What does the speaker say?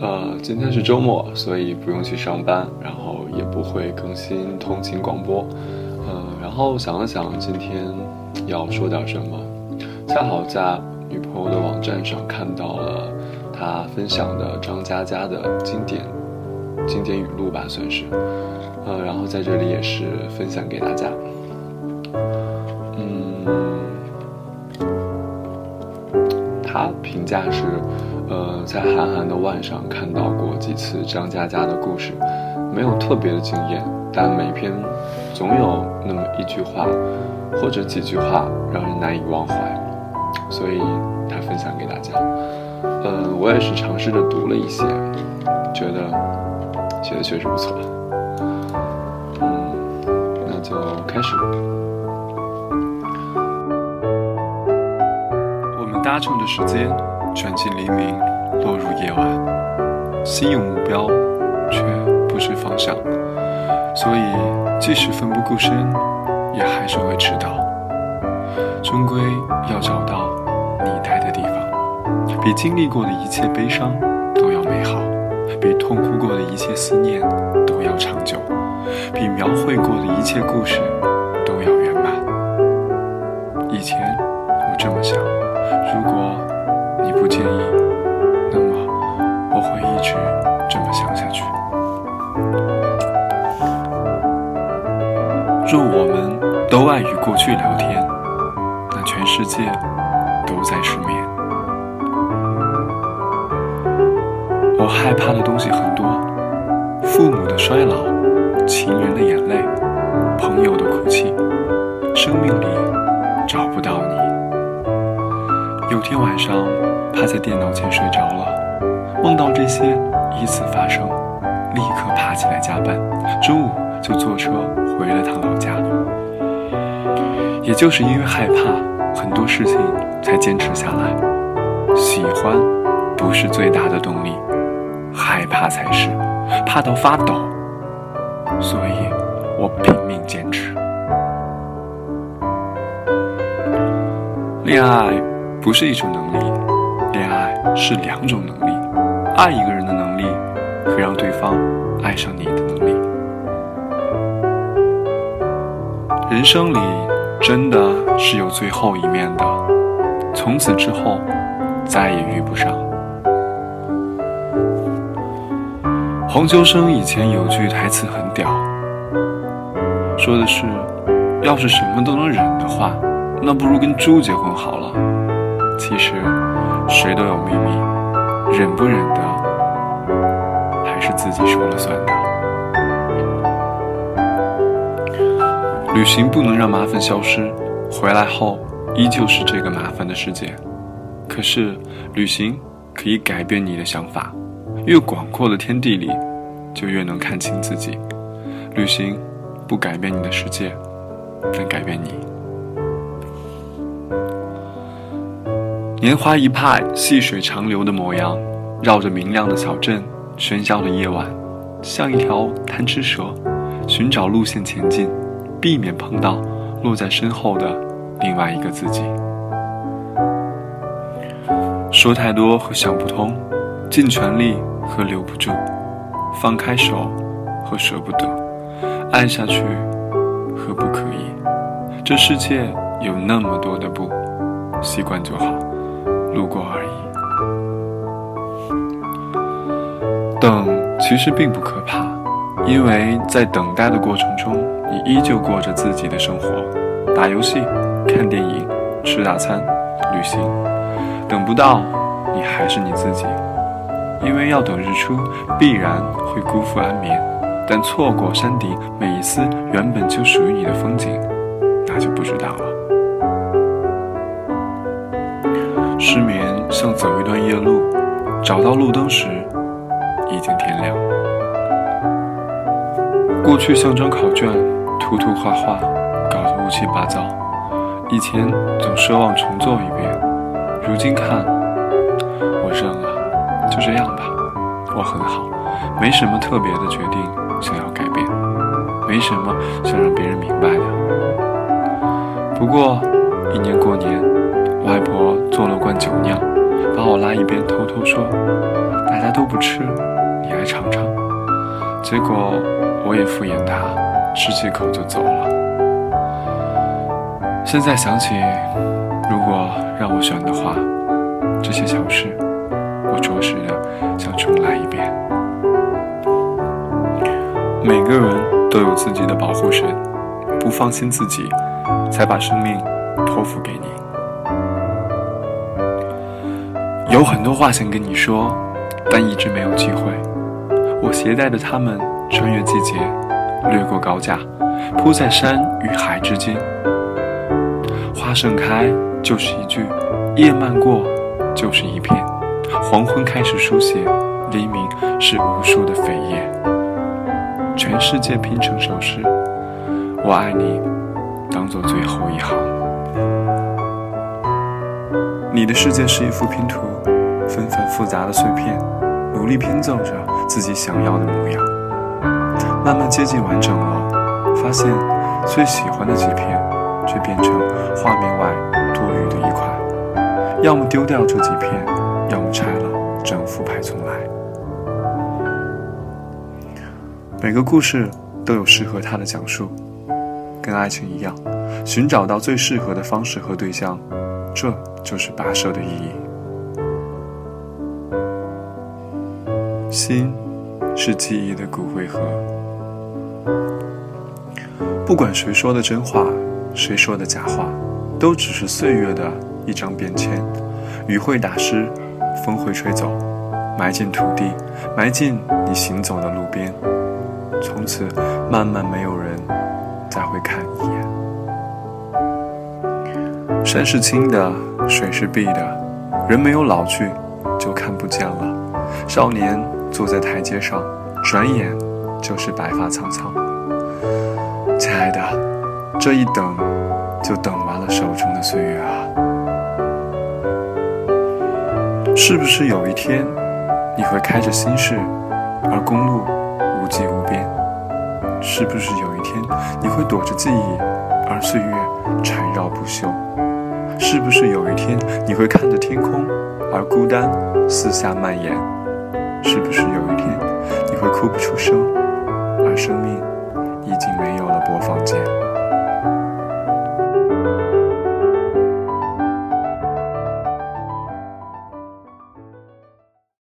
呃，今天是周末，所以不用去上班，然后也不会更新通勤广播。呃，然后想了想，今天要说点什么，恰好在女朋友的网站上看到了她分享的张嘉佳的经典经典语录吧，算是。呃，然后在这里也是分享给大家。嗯他评价是，呃，在韩寒的腕上看到过几次张嘉佳的故事，没有特别的惊艳，但每篇总有那么一句话或者几句话让人难以忘怀，所以他分享给大家。呃，我也是尝试着读了一些，觉得写的确实不错。嗯，那就开始。我们搭乘的时间转进黎明，落入夜晚。心有目标，却不知方向，所以即使奋不顾身，也还是会迟到。终归要找到你待的地方，比经历过的一切悲伤都要美好，比痛哭过的一切思念都要长久，比描绘过的一切故事过去聊天，那全世界都在失眠。我害怕的东西很多：父母的衰老，情人的眼泪，朋友的哭泣，生命里找不到你。有天晚上，趴在电脑前睡着了，梦到这些依次发生，立刻爬起来加班，中午就坐车回了趟老家。也就是因为害怕很多事情，才坚持下来。喜欢不是最大的动力，害怕才是，怕到发抖，所以我拼命坚持。恋爱。不是一种能力，恋爱是两种能力。爱一个人的能力和让对方爱上你的能力。人生里真的是有最后一面的，从此之后再也遇不上。黄秋生以前有句台词很屌，说的是：要是什么都能忍的话，那不如跟猪结婚好了。其实，谁都有秘密，忍不忍的，还是自己说了算的。旅行不能让麻烦消失，回来后依旧是这个麻烦的世界。可是，旅行可以改变你的想法，越广阔的天地里，就越能看清自己。旅行不改变你的世界，但改变你。年华一派，细水长流的模样，绕着明亮的小镇，喧嚣的夜晚，像一条贪吃蛇，寻找路线前进，避免碰到落在身后的另外一个自己。说太多和想不通，尽全力和留不住，放开手和舍不得，爱下去和不可以。这世界有那么多的不，习惯就好。路过而已。等其实并不可怕，因为在等待的过程中，你依旧过着自己的生活，打游戏、看电影、吃大餐、旅行。等不到，你还是你自己，因为要等日出，必然会辜负安眠。但错过山顶每一丝原本就属于你的风景，那就不知道了。失眠像走一段夜路，找到路灯时，已经天亮。过去像张考卷，涂涂画画，搞得乌七八糟。以前总奢望重做一遍，如今看，我认了，就这样吧。我很好，没什么特别的决定想要改变，没什么想让别人明白的。不过，一年过年。外婆做了罐酒酿，把我拉一边，偷偷说：“大家都。”不吃，你来尝尝。结果我也敷衍她，吃几口就走了。现在想起，如果让我选的话，这些小事，我着实的想重来一遍。每个人都有自己的保护神，不放心自己，才把生命托付给你。有很多话想跟你说，但一直没有机会。我携带着它们，穿越季节，掠过高架，铺在山与海之间。花盛开就是一句，夜漫过就是一片，黄昏开始书写，黎明是无数的扉页。全世界拼成首诗，我爱你，当做最后一行。你的世界是一幅拼图，纷繁复杂的碎片，努力拼凑着自己想要的模样。慢慢接近完整了，发现最喜欢的几片，却变成画面外多余的一块。要么丢掉这几片，要么拆了，整副牌重来。每个故事都有适合它的讲述，跟爱情一样，寻找到最适合的方式和对象。这就是跋涉的意义。心是记忆的骨灰盒，不管谁说的真话，谁说的假话，都只是岁月的一张便签。雨会打湿，风会吹走，埋进土地，埋进你行走的路边。从此，慢慢没有人再会看一眼。山是青的，水是碧的，人没有老去，就看不见了。少年坐在台阶上，转眼就是白发苍苍。亲爱的，这一等，就等完了手中的岁月啊！是不是有一天，你会开着心事，而公路无际无边？是不是有一天，你会躲着记忆，而岁月缠绕不休？是不是有一天你会看着天空，而孤单四下蔓延？